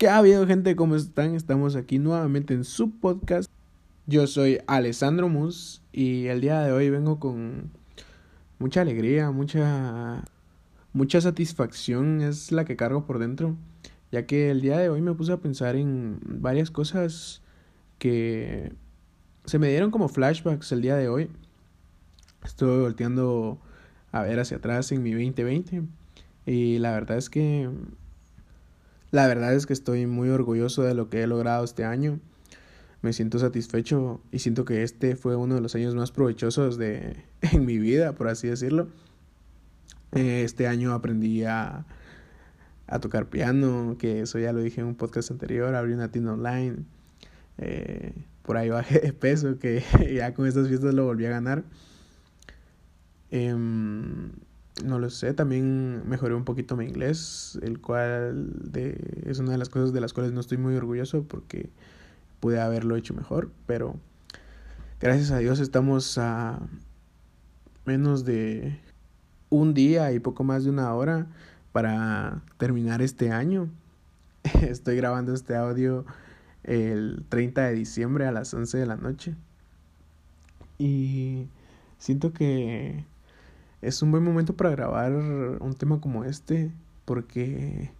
¿Qué ha habido gente? ¿Cómo están? Estamos aquí nuevamente en su podcast. Yo soy Alessandro Mus y el día de hoy vengo con mucha alegría, mucha mucha satisfacción es la que cargo por dentro, ya que el día de hoy me puse a pensar en varias cosas que se me dieron como flashbacks el día de hoy. Estoy volteando a ver hacia atrás en mi 2020 y la verdad es que la verdad es que estoy muy orgulloso de lo que he logrado este año. Me siento satisfecho y siento que este fue uno de los años más provechosos de en mi vida, por así decirlo. Eh, este año aprendí a, tocar piano, que eso ya lo dije en un podcast anterior, abrí una tienda online. Eh, por ahí bajé de peso, que ya con estas fiestas lo volví a ganar. Em, no lo sé, también mejoré un poquito mi inglés, el cual de, es una de las cosas de las cuales no estoy muy orgulloso porque pude haberlo hecho mejor, pero gracias a Dios estamos a menos de un día y poco más de una hora para terminar este año. Estoy grabando este audio el 30 de diciembre a las 11 de la noche. Y siento que es un buen momento para grabar un tema como este porque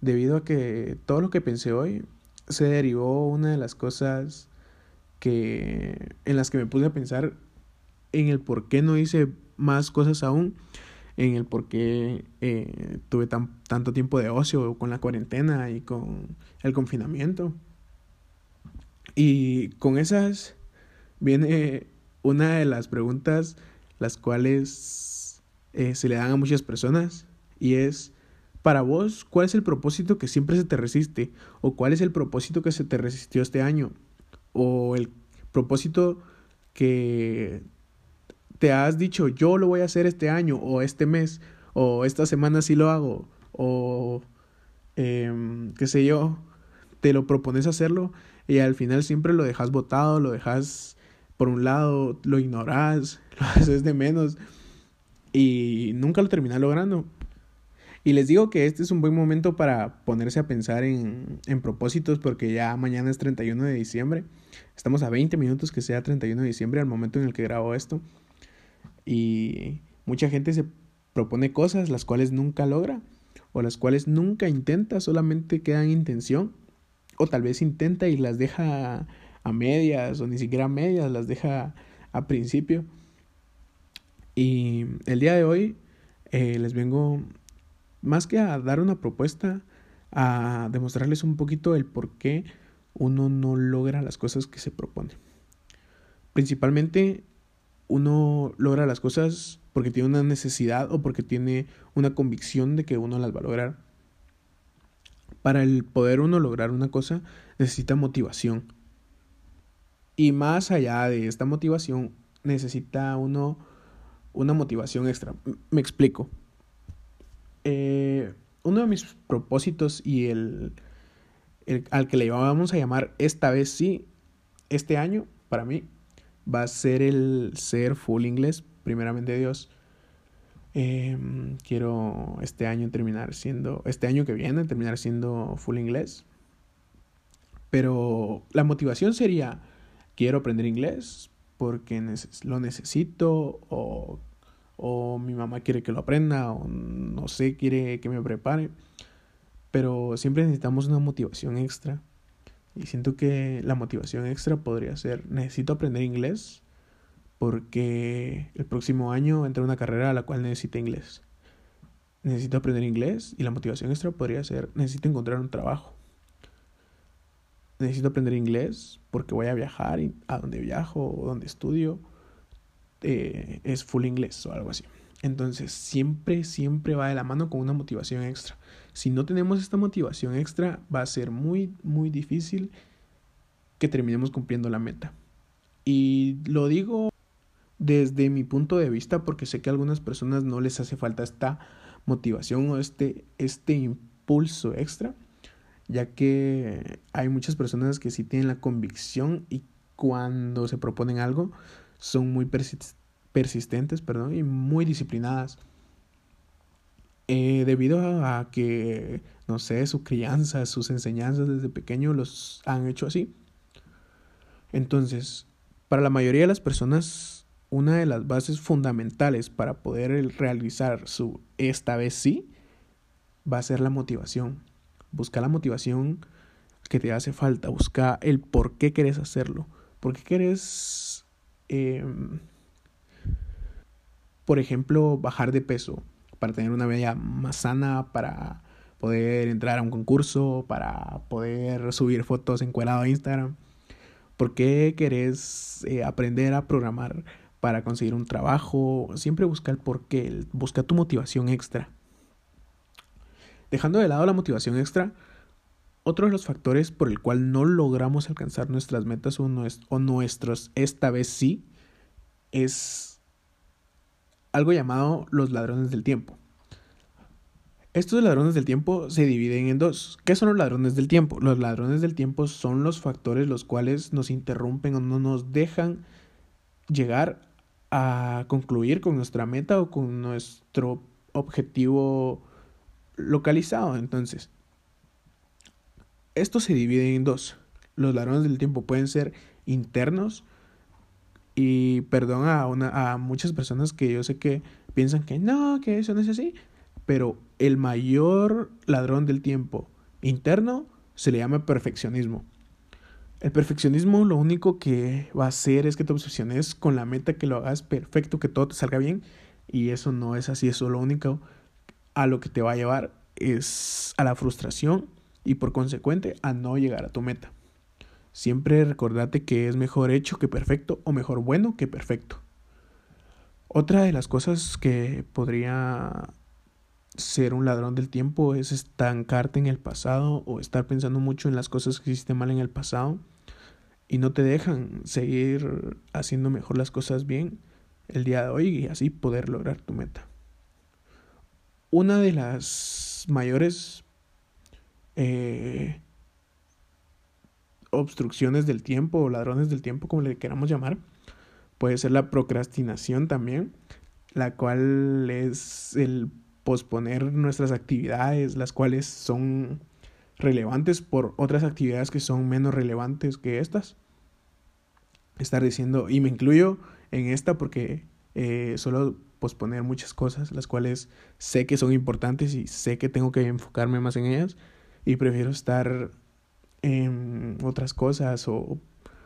debido a que todo lo que pensé hoy se derivó una de las cosas que en las que me puse a pensar en el por qué no hice más cosas aún, en el por qué eh, tuve tan, tanto tiempo de ocio con la cuarentena y con el confinamiento. Y con esas viene una de las preguntas las cuales eh, se le dan a muchas personas y es, para vos, ¿cuál es el propósito que siempre se te resiste? ¿O cuál es el propósito que se te resistió este año? ¿O el propósito que te has dicho, yo lo voy a hacer este año o este mes o esta semana sí lo hago o eh, qué sé yo, te lo propones hacerlo y al final siempre lo dejas botado, lo dejas por un lado, lo ignoras, lo haces de menos y nunca lo terminas logrando. Y les digo que este es un buen momento para ponerse a pensar en, en propósitos porque ya mañana es 31 de diciembre. Estamos a 20 minutos que sea 31 de diciembre al momento en el que grabo esto. Y mucha gente se propone cosas las cuales nunca logra o las cuales nunca intenta, solamente quedan en intención o tal vez intenta y las deja a medias o ni siquiera a medias, las deja a principio. Y el día de hoy eh, les vengo más que a dar una propuesta, a demostrarles un poquito el por qué uno no logra las cosas que se propone. Principalmente uno logra las cosas porque tiene una necesidad o porque tiene una convicción de que uno las va a lograr. Para el poder uno lograr una cosa necesita motivación. Y más allá de esta motivación, necesita uno una motivación extra. Me explico. Eh, uno de mis propósitos y el, el, al que le vamos a llamar esta vez sí, este año, para mí, va a ser el ser full inglés, primeramente Dios. Em, quiero este año terminar siendo, este año que viene, terminar siendo full inglés. Pero la motivación sería, quiero aprender inglés porque lo necesito o, o mi mamá quiere que lo aprenda o no sé, quiere que me prepare. Pero siempre necesitamos una motivación extra. Y siento que la motivación extra podría ser, necesito aprender inglés porque el próximo año entra una carrera a la cual necesito inglés. Necesito aprender inglés y la motivación extra podría ser, necesito encontrar un trabajo. Necesito aprender inglés porque voy a viajar y a donde viajo o donde estudio eh, es full inglés o algo así. Entonces siempre, siempre va de la mano con una motivación extra. Si no tenemos esta motivación extra, va a ser muy, muy difícil que terminemos cumpliendo la meta. Y lo digo desde mi punto de vista porque sé que a algunas personas no les hace falta esta motivación o este, este impulso extra, ya que hay muchas personas que sí tienen la convicción y cuando se proponen algo son muy persistentes perdón, y muy disciplinadas. Eh, debido a que no sé, su crianza, sus enseñanzas desde pequeño los han hecho así. Entonces, para la mayoría de las personas, una de las bases fundamentales para poder realizar su esta vez sí va a ser la motivación. Busca la motivación que te hace falta, busca el por qué quieres hacerlo, por qué quieres, em, por ejemplo, bajar de peso para tener una vida más sana, para poder entrar a un concurso, para poder subir fotos encuadrado a Instagram. ¿Por qué querés eh, aprender a programar para conseguir un trabajo? Siempre busca el por qué, busca tu motivación extra. Dejando de lado la motivación extra, otro de los factores por el cual no logramos alcanzar nuestras metas o, nuestros esta vez sí es algo llamado los ladrones del tiempo. Estos ladrones del tiempo se dividen en dos. ¿Qué son los ladrones del tiempo? Los ladrones del tiempo son los factores los cuales nos interrumpen o no nos dejan llegar a concluir con nuestra meta o con nuestro objetivo localizado. Entonces, esto se divide en dos. Los ladrones del tiempo pueden ser internos y perdón a, una, a muchas personas que yo sé que piensan que no, que eso no es así, pero el mayor ladrón del tiempo interno se le llama perfeccionismo. El perfeccionismo lo único que va a hacer es que te obsesiones con la meta, que lo hagas perfecto, que todo te salga bien. Y eso no es así, eso lo único a lo que te va a llevar es a la frustración y por consecuente a no llegar a tu meta. Siempre recordate que es mejor hecho que perfecto o mejor bueno que perfecto. Otra de las cosas que podría ser un ladrón del tiempo es estancarte en el pasado o estar pensando mucho en las cosas que hiciste mal en el pasado y no te dejan seguir haciendo mejor las cosas bien el día de hoy y así poder lograr tu meta. Una de las mayores eh, obstrucciones del tiempo o ladrones del tiempo, como le queramos llamar, puede ser la procrastinación también, la cual es el posponer nuestras actividades, las cuales son relevantes por otras actividades que son menos relevantes que estas. Estar diciendo, y me incluyo en esta porque eh, solo posponer muchas cosas, las cuales sé que son importantes y sé que tengo que enfocarme más en ellas y prefiero estar en otras cosas o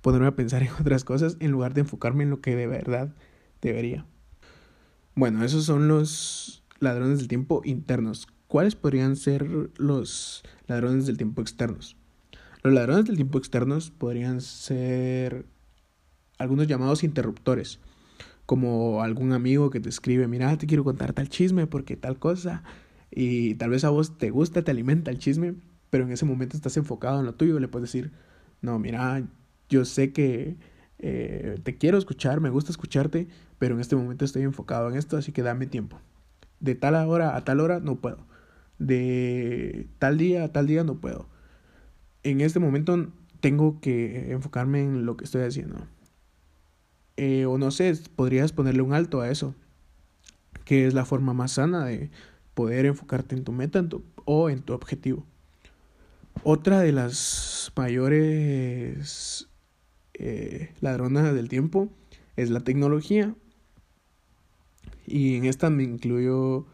ponerme a pensar en otras cosas en lugar de enfocarme en lo que de verdad debería. Bueno, esos son los ladrones del tiempo internos. ¿Cuáles podrían ser los ladrones del tiempo externos? Los ladrones del tiempo externos podrían ser algunos llamados interruptores, como algún amigo que te escribe, mira, te quiero contar tal chisme porque tal cosa, y tal vez a vos te gusta, te alimenta el chisme, pero en ese momento estás enfocado en lo tuyo, le puedes decir, no, mira, yo sé que eh, te quiero escuchar, me gusta escucharte, pero en este momento estoy enfocado en esto, así que dame tiempo. De tal hora a tal hora no puedo. De tal día a tal día no puedo. En este momento tengo que enfocarme en lo que estoy haciendo. Eh, o no sé, podrías ponerle un alto a eso, que es la forma más sana de poder enfocarte en tu meta o en tu objetivo. Otra de las mayores eh, ladronas del tiempo es la tecnología. Y en esta me incluyo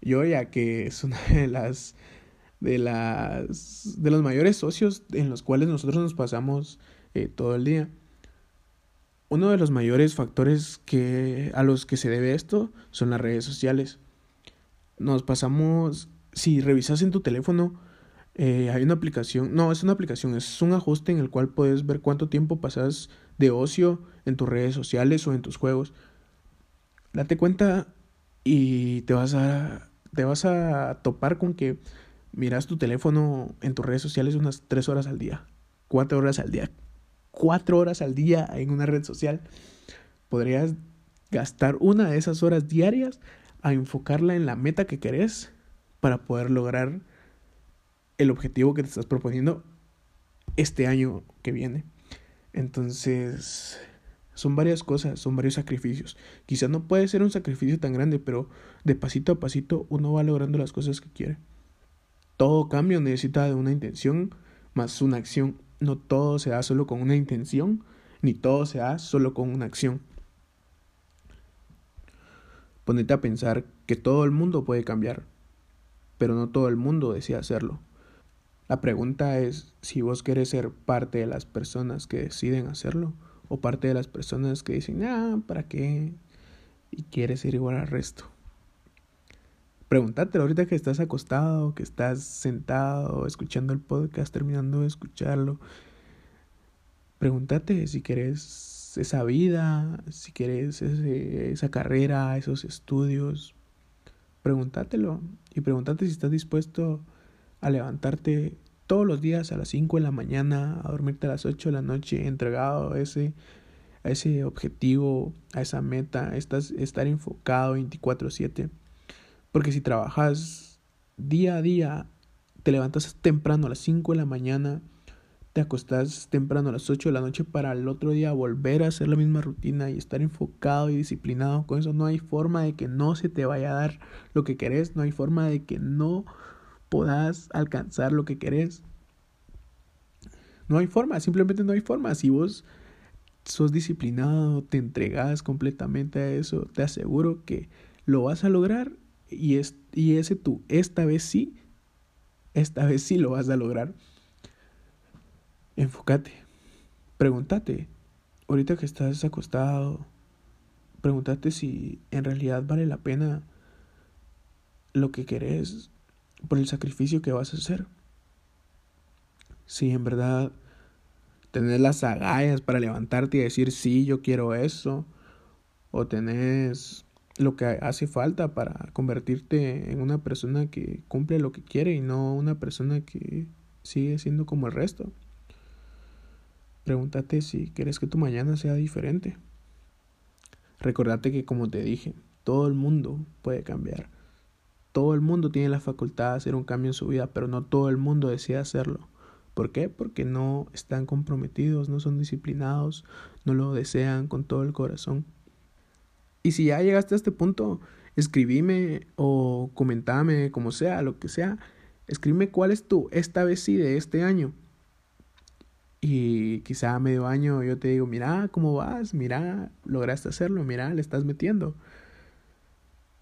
yo, ya que es una de las de las de los mayores socios en los cuales nosotros nos pasamos eh, todo el día. Uno de los mayores factores que a los que se debe esto son las redes sociales nos pasamos, si revisas en tu teléfono, eh, hay una aplicación, no, es una aplicación, es un ajuste en el cual puedes ver cuánto tiempo pasas de ocio en tus redes sociales o en tus juegos. Date cuenta y te vas a, te vas a topar con que miras tu teléfono en tus redes sociales unas 3 horas al día, 4 horas al día, 4 horas al día en una red social. Podrías gastar una de esas horas diarias a enfocarla en la meta que querés para poder lograr el objetivo que te estás proponiendo este año que viene. Entonces, son varias cosas, son varios sacrificios. Quizás no puede ser un sacrificio tan grande, pero de pasito a pasito uno va logrando las cosas que quiere. todo cambio necesita de una intención más una acción. No todo se da solo con una intención, ni todo se da solo con una acción. Ponete a pensar que todo el mundo puede cambiar, pero no todo el mundo desea hacerlo. La pregunta es si vos querés ser parte de las personas que deciden hacerlo o parte de las personas que dicen, ah, ¿para qué? Y quieres ser igual al resto. Pregúntate ahorita que estás acostado, que estás sentado, escuchando el podcast, terminando de escucharlo. Pregúntate si quieres esa vida, si quieres esa carrera, esos estudios. Pregúntatelo y pregúntate si estás dispuesto a levantarte todos los días a las 5 de la mañana, a dormirte a las 8 de la noche, entregado a ese, a ese objetivo, a esa meta, estás, estar enfocado 24/7 porque si trabajas día a día, te levantas temprano a las 5 de la mañana, te acostás temprano a las 8 de la noche para el otro día volver a hacer la misma rutina y estar enfocado y disciplinado con eso, no hay forma de que no se te vaya a dar lo que querés, no hay forma de que no puedas alcanzar lo que querés. No hay forma, simplemente no hay forma. Si vos sos disciplinado, te entregas completamente a eso, te aseguro que lo vas a lograr y, es, y ese tú, esta vez sí, esta vez sí lo vas a lograr. Enfócate, pregúntate, ahorita que estás acostado, pregúntate si en realidad vale la pena lo que querés por el sacrificio que vas a hacer. Si en verdad tenés las agallas para levantarte y decir sí, yo quiero eso, o tenés lo que hace falta para convertirte en una persona que cumple lo que quiere y no una persona que sigue siendo como el resto. Pregúntate si quieres que tu mañana sea diferente. Recordate que como te dije, todo el mundo puede cambiar. Todo el mundo tiene la facultad de hacer un cambio en su vida, pero no todo el mundo desea hacerlo. ¿Por qué? Porque no están comprometidos, no son disciplinados, no lo desean con todo el corazón. Y si ya llegaste a este punto, escribime o comentame, como sea, lo que sea. Escríbeme cuál es tu esta vez sí de este año. Y quizá a medio año yo te digo, mira cómo vas, mira, lograste hacerlo, mira, le estás metiendo.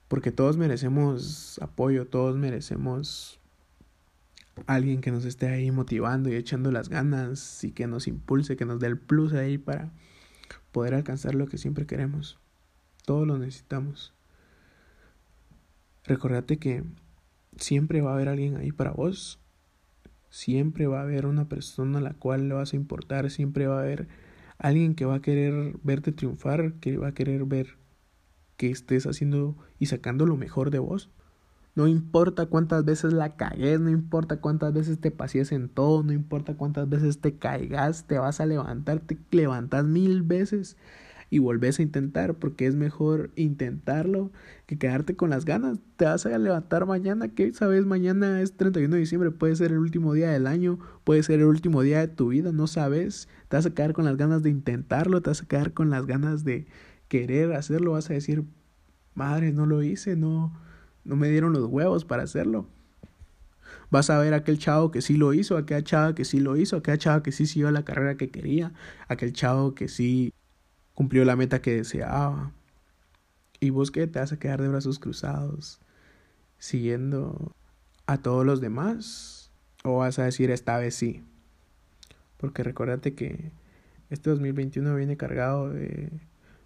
Porque todos merecemos apoyo, todos merecemos alguien que nos esté ahí motivando y echando las ganas y que nos impulse, que nos dé el plus ahí para poder alcanzar lo que siempre queremos. Todos lo necesitamos. Recordate que siempre va a haber alguien ahí para vos. Siempre va a haber una persona a la cual le vas a importar. Siempre va a haber alguien que va a querer verte triunfar, que va a querer ver que estés haciendo y sacando lo mejor de vos. No importa cuántas veces la cagues, no importa cuántas veces te pases en todo, no importa cuántas veces te caigas, te vas a levantar, te levantas mil veces y volvés a intentar porque es mejor intentarlo que quedarte con las ganas. Te vas a levantar mañana, que sabes, mañana es 31 de diciembre, puede ser el último día del año, puede ser el último día de tu vida, no sabes. Te vas a quedar con las ganas de intentarlo, te vas a quedar con las ganas de querer hacerlo, vas a decir, madre, no lo hice, no, no me dieron los huevos para hacerlo vas a ver aquel chavo que sí lo hizo, aquella chava que sí lo hizo, aquella chava que sí siguió la carrera que quería, aquel chavo que sí cumplió la meta que deseaba. Y vos te vas a quedar de brazos cruzados, siguiendo a todos los demás, o vas a decir esta vez sí. Porque recuérdate que este 2021 viene cargado de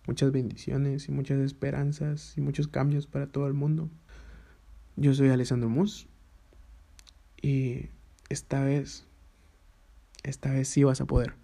muchas bendiciones y muchas esperanzas y muchos cambios para todo el mundo. Yo soy Alessandro Mus y esta vez, esta vez sí vas a poder.